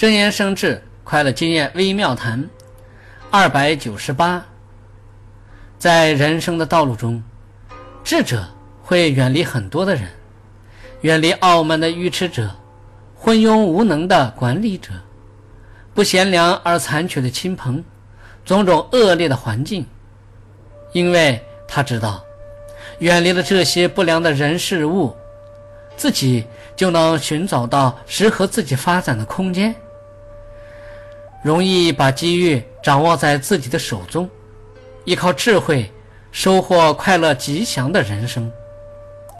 真言生智，快乐经验微妙谈，二百九十八。在人生的道路中，智者会远离很多的人，远离傲慢的愚痴者，昏庸无能的管理者，不贤良而残缺的亲朋，种种恶劣的环境，因为他知道，远离了这些不良的人事物，自己就能寻找到适合自己发展的空间。容易把机遇掌握在自己的手中，依靠智慧收获快乐吉祥的人生。